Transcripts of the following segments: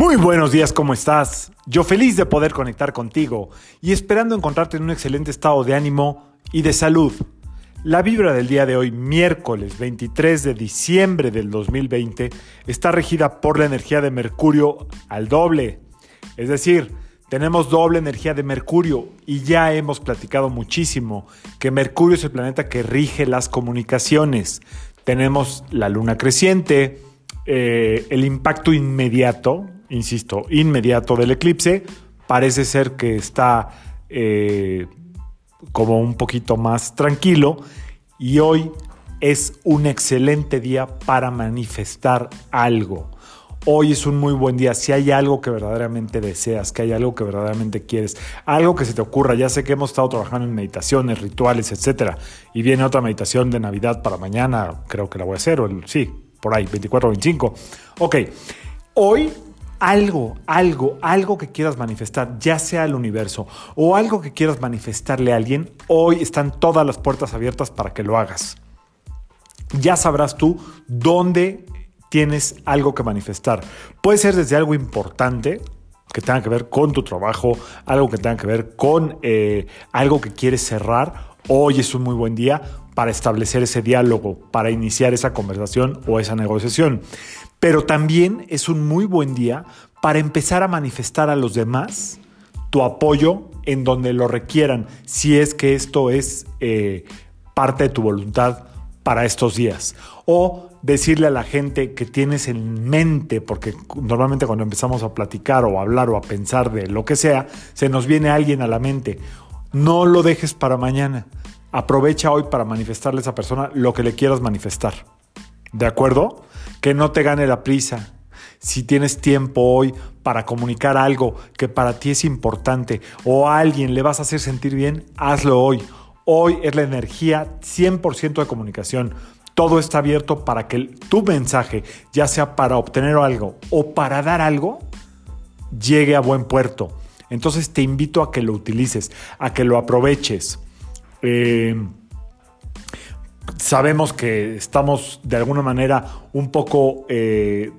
Muy buenos días, ¿cómo estás? Yo feliz de poder conectar contigo y esperando encontrarte en un excelente estado de ánimo y de salud. La vibra del día de hoy, miércoles 23 de diciembre del 2020, está regida por la energía de Mercurio al doble. Es decir, tenemos doble energía de Mercurio y ya hemos platicado muchísimo que Mercurio es el planeta que rige las comunicaciones. Tenemos la luna creciente, eh, el impacto inmediato, insisto, inmediato del eclipse, parece ser que está eh, como un poquito más tranquilo y hoy es un excelente día para manifestar algo. Hoy es un muy buen día. Si hay algo que verdaderamente deseas, que hay algo que verdaderamente quieres, algo que se te ocurra. Ya sé que hemos estado trabajando en meditaciones, rituales, etcétera. Y viene otra meditación de Navidad para mañana. Creo que la voy a hacer. O sí, por ahí, 24 o 25. Ok. Hoy algo, algo, algo que quieras manifestar, ya sea el universo o algo que quieras manifestarle a alguien, hoy están todas las puertas abiertas para que lo hagas. Ya sabrás tú dónde tienes algo que manifestar. Puede ser desde algo importante, que tenga que ver con tu trabajo, algo que tenga que ver con eh, algo que quieres cerrar. Hoy es un muy buen día para establecer ese diálogo, para iniciar esa conversación o esa negociación pero también es un muy buen día para empezar a manifestar a los demás tu apoyo en donde lo requieran, si es que esto es eh, parte de tu voluntad para estos días. O decirle a la gente que tienes en mente, porque normalmente cuando empezamos a platicar o a hablar o a pensar de lo que sea, se nos viene alguien a la mente. No lo dejes para mañana. Aprovecha hoy para manifestarle a esa persona lo que le quieras manifestar. ¿De acuerdo? Que no te gane la prisa. Si tienes tiempo hoy para comunicar algo que para ti es importante o a alguien le vas a hacer sentir bien, hazlo hoy. Hoy es la energía 100% de comunicación. Todo está abierto para que tu mensaje, ya sea para obtener algo o para dar algo, llegue a buen puerto. Entonces te invito a que lo utilices, a que lo aproveches. Eh, sabemos que estamos de alguna manera un poco eh,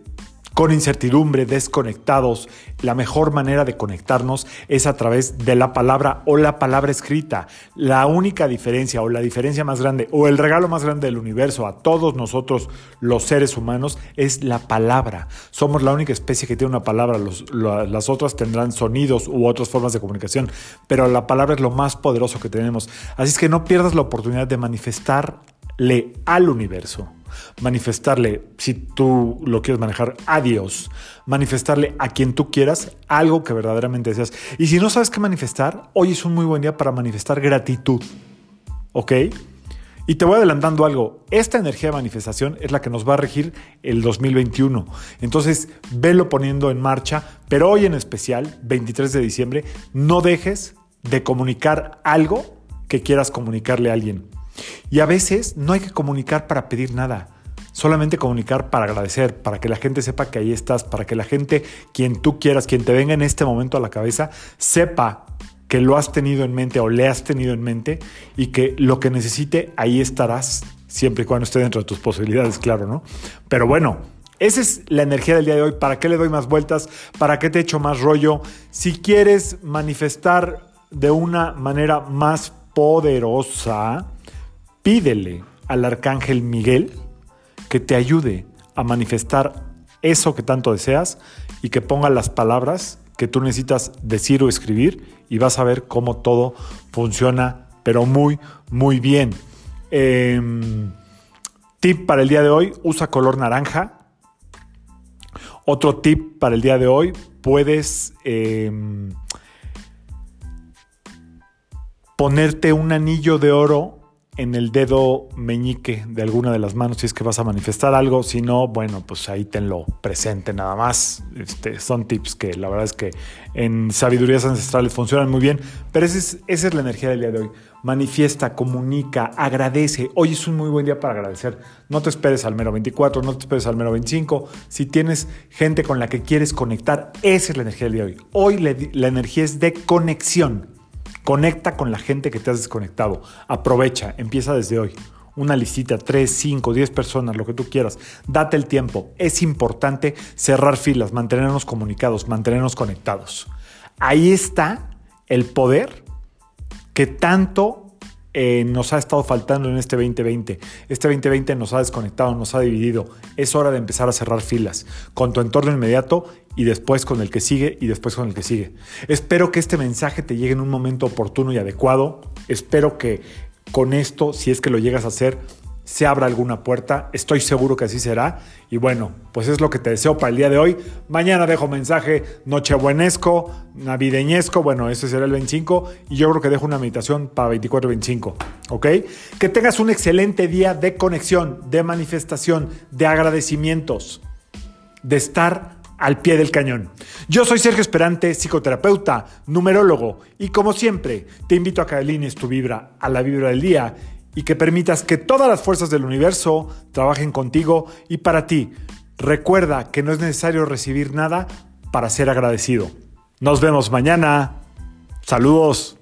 con incertidumbre, desconectados. La mejor manera de conectarnos es a través de la palabra o la palabra escrita. La única diferencia o la diferencia más grande o el regalo más grande del universo a todos nosotros los seres humanos es la palabra. Somos la única especie que tiene una palabra. las otras tendrán sonidos u otras formas de comunicación, pero la palabra es lo más poderoso que tenemos. Así es que no pierdas la oportunidad de manifestar le al universo, manifestarle, si tú lo quieres manejar, a Dios, manifestarle a quien tú quieras algo que verdaderamente deseas. Y si no sabes qué manifestar, hoy es un muy buen día para manifestar gratitud. ¿Ok? Y te voy adelantando algo, esta energía de manifestación es la que nos va a regir el 2021. Entonces, velo poniendo en marcha, pero hoy en especial, 23 de diciembre, no dejes de comunicar algo que quieras comunicarle a alguien. Y a veces no hay que comunicar para pedir nada, solamente comunicar para agradecer, para que la gente sepa que ahí estás, para que la gente, quien tú quieras, quien te venga en este momento a la cabeza, sepa que lo has tenido en mente o le has tenido en mente y que lo que necesite, ahí estarás, siempre y cuando esté dentro de tus posibilidades, claro, ¿no? Pero bueno, esa es la energía del día de hoy. ¿Para qué le doy más vueltas? ¿Para qué te echo más rollo? Si quieres manifestar de una manera más poderosa, pídele al arcángel Miguel que te ayude a manifestar eso que tanto deseas y que ponga las palabras que tú necesitas decir o escribir y vas a ver cómo todo funciona, pero muy, muy bien. Em, tip para el día de hoy, usa color naranja. Otro tip para el día de hoy, puedes em, ponerte un anillo de oro en el dedo meñique de alguna de las manos si es que vas a manifestar algo. Si no, bueno, pues ahí tenlo presente nada más. Este, son tips que la verdad es que en sabidurías ancestrales funcionan muy bien. Pero esa es, esa es la energía del día de hoy. Manifiesta, comunica, agradece. Hoy es un muy buen día para agradecer. No te esperes al mero 24, no te esperes al mero 25. Si tienes gente con la que quieres conectar, esa es la energía del día de hoy. Hoy la energía es de conexión. Conecta con la gente que te has desconectado. Aprovecha, empieza desde hoy. una listita, 3, 5, 10 personas, lo que tú quieras. Date el tiempo. Es importante cerrar filas, mantenernos comunicados, mantenernos conectados. Ahí está el poder que tanto eh, nos ha estado faltando en este 2020. Este 2020 nos ha desconectado, nos ha dividido. Es hora de empezar a cerrar filas con tu entorno inmediato y después con el que sigue y después con el que sigue. Espero que este mensaje te llegue en un momento oportuno y adecuado. Espero que con esto, si es que lo llegas a hacer, se abra alguna puerta. Estoy seguro que así será. Y bueno, pues es lo que te deseo para el día de hoy. Mañana dejo mensaje nochebuenesco, navideñesco. Bueno, ese será el 25. Y yo creo que dejo una meditación para 24 25. ¿Ok? Que tengas un excelente día de conexión, de manifestación, de agradecimientos, de estar al pie del cañón. Yo soy Sergio Esperante, psicoterapeuta, numerólogo, y como siempre, te invito a que alines tu vibra a la vibra del día y que permitas que todas las fuerzas del universo trabajen contigo y para ti. Recuerda que no es necesario recibir nada para ser agradecido. Nos vemos mañana. Saludos.